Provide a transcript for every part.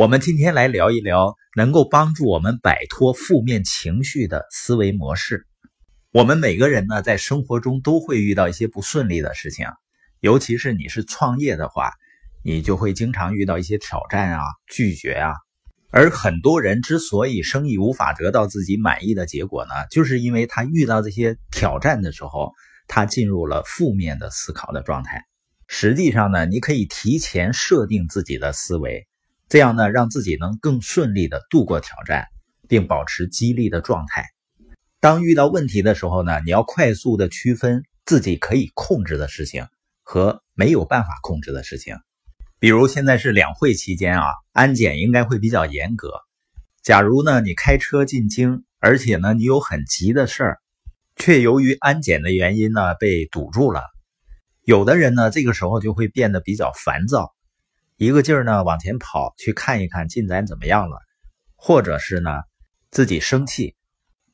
我们今天来聊一聊能够帮助我们摆脱负面情绪的思维模式。我们每个人呢，在生活中都会遇到一些不顺利的事情，尤其是你是创业的话，你就会经常遇到一些挑战啊、拒绝啊。而很多人之所以生意无法得到自己满意的结果呢，就是因为他遇到这些挑战的时候，他进入了负面的思考的状态。实际上呢，你可以提前设定自己的思维，这样呢，让自己能更顺利的度过挑战，并保持激励的状态。当遇到问题的时候呢，你要快速的区分自己可以控制的事情和没有办法控制的事情。比如现在是两会期间啊，安检应该会比较严格。假如呢，你开车进京，而且呢，你有很急的事儿，却由于安检的原因呢被堵住了。有的人呢，这个时候就会变得比较烦躁，一个劲儿呢往前跑去看一看进展怎么样了，或者是呢自己生气、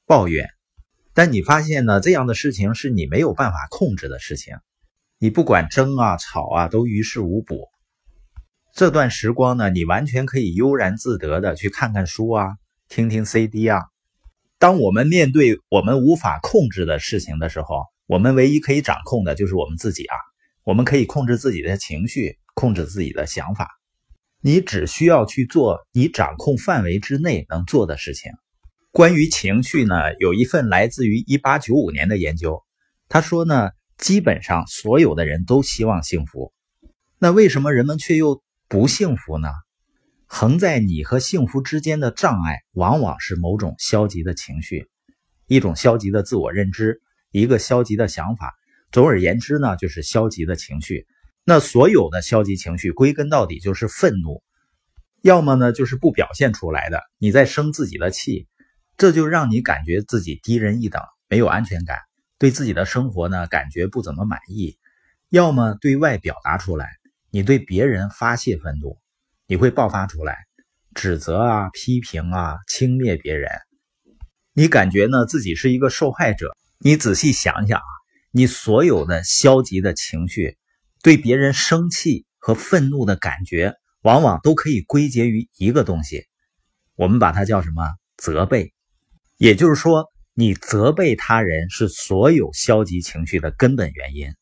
抱怨。但你发现呢，这样的事情是你没有办法控制的事情，你不管争啊、吵啊，都于事无补。这段时光呢，你完全可以悠然自得的去看看书啊，听听 CD 啊。当我们面对我们无法控制的事情的时候，我们唯一可以掌控的就是我们自己啊！我们可以控制自己的情绪，控制自己的想法。你只需要去做你掌控范围之内能做的事情。关于情绪呢，有一份来自于一八九五年的研究，他说呢，基本上所有的人都希望幸福。那为什么人们却又不幸福呢？横在你和幸福之间的障碍，往往是某种消极的情绪，一种消极的自我认知。一个消极的想法，总而言之呢，就是消极的情绪。那所有的消极情绪，归根到底就是愤怒，要么呢就是不表现出来的，你在生自己的气，这就让你感觉自己低人一等，没有安全感，对自己的生活呢感觉不怎么满意；要么对外表达出来，你对别人发泄愤怒，你会爆发出来，指责啊、批评啊、轻蔑别人，你感觉呢自己是一个受害者。你仔细想想啊，你所有的消极的情绪，对别人生气和愤怒的感觉，往往都可以归结于一个东西，我们把它叫什么？责备。也就是说，你责备他人是所有消极情绪的根本原因。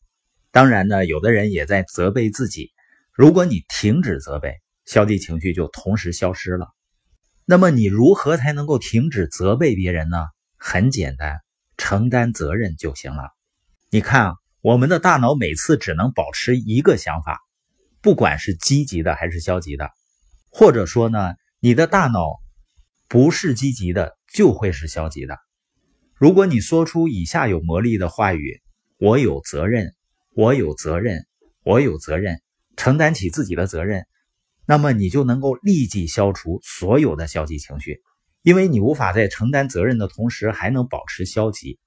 当然呢，有的人也在责备自己。如果你停止责备，消极情绪就同时消失了。那么你如何才能够停止责备别人呢？很简单。承担责任就行了。你看啊，我们的大脑每次只能保持一个想法，不管是积极的还是消极的，或者说呢，你的大脑不是积极的就会是消极的。如果你说出以下有魔力的话语：“我有责任，我有责任，我有责任，承担起自己的责任”，那么你就能够立即消除所有的消极情绪。因为你无法在承担责任的同时还能保持消极，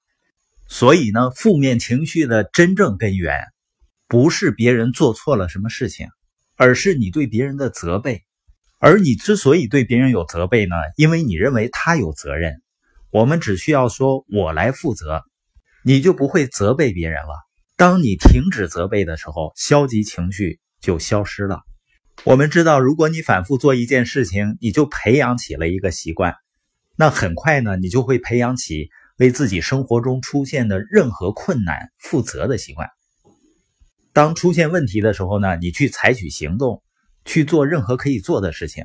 所以呢，负面情绪的真正根源不是别人做错了什么事情，而是你对别人的责备。而你之所以对别人有责备呢，因为你认为他有责任。我们只需要说“我来负责”，你就不会责备别人了。当你停止责备的时候，消极情绪就消失了。我们知道，如果你反复做一件事情，你就培养起了一个习惯。那很快呢，你就会培养起为自己生活中出现的任何困难负责的习惯。当出现问题的时候呢，你去采取行动，去做任何可以做的事情。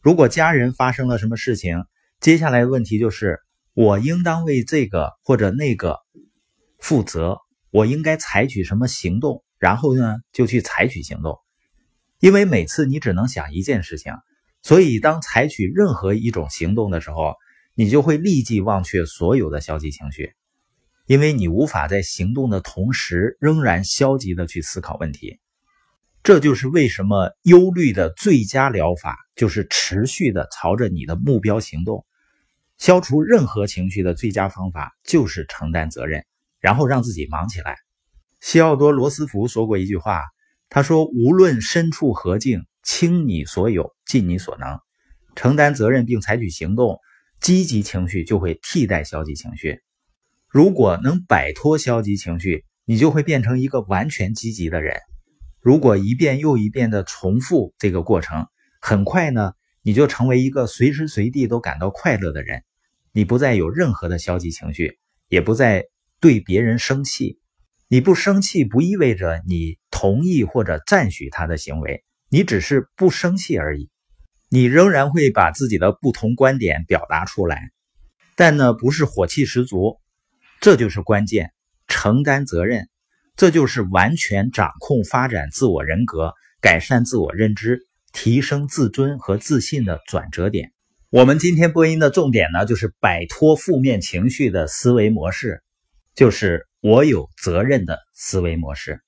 如果家人发生了什么事情，接下来的问题就是我应当为这个或者那个负责，我应该采取什么行动？然后呢，就去采取行动。因为每次你只能想一件事情。所以，当采取任何一种行动的时候，你就会立即忘却所有的消极情绪，因为你无法在行动的同时仍然消极的去思考问题。这就是为什么忧虑的最佳疗法就是持续的朝着你的目标行动。消除任何情绪的最佳方法就是承担责任，然后让自己忙起来。西奥多·罗斯福说过一句话，他说：“无论身处何境。”倾你所有，尽你所能，承担责任并采取行动，积极情绪就会替代消极情绪。如果能摆脱消极情绪，你就会变成一个完全积极的人。如果一遍又一遍的重复这个过程，很快呢，你就成为一个随时随地都感到快乐的人。你不再有任何的消极情绪，也不再对别人生气。你不生气不意味着你同意或者赞许他的行为，你只是不生气而已。你仍然会把自己的不同观点表达出来，但呢不是火气十足。这就是关键，承担责任，这就是完全掌控、发展自我人格、改善自我认知、提升自尊和自信的转折点。我们今天播音的重点呢，就是摆脱负面情绪的思维模式，就是我有责任的思维模式。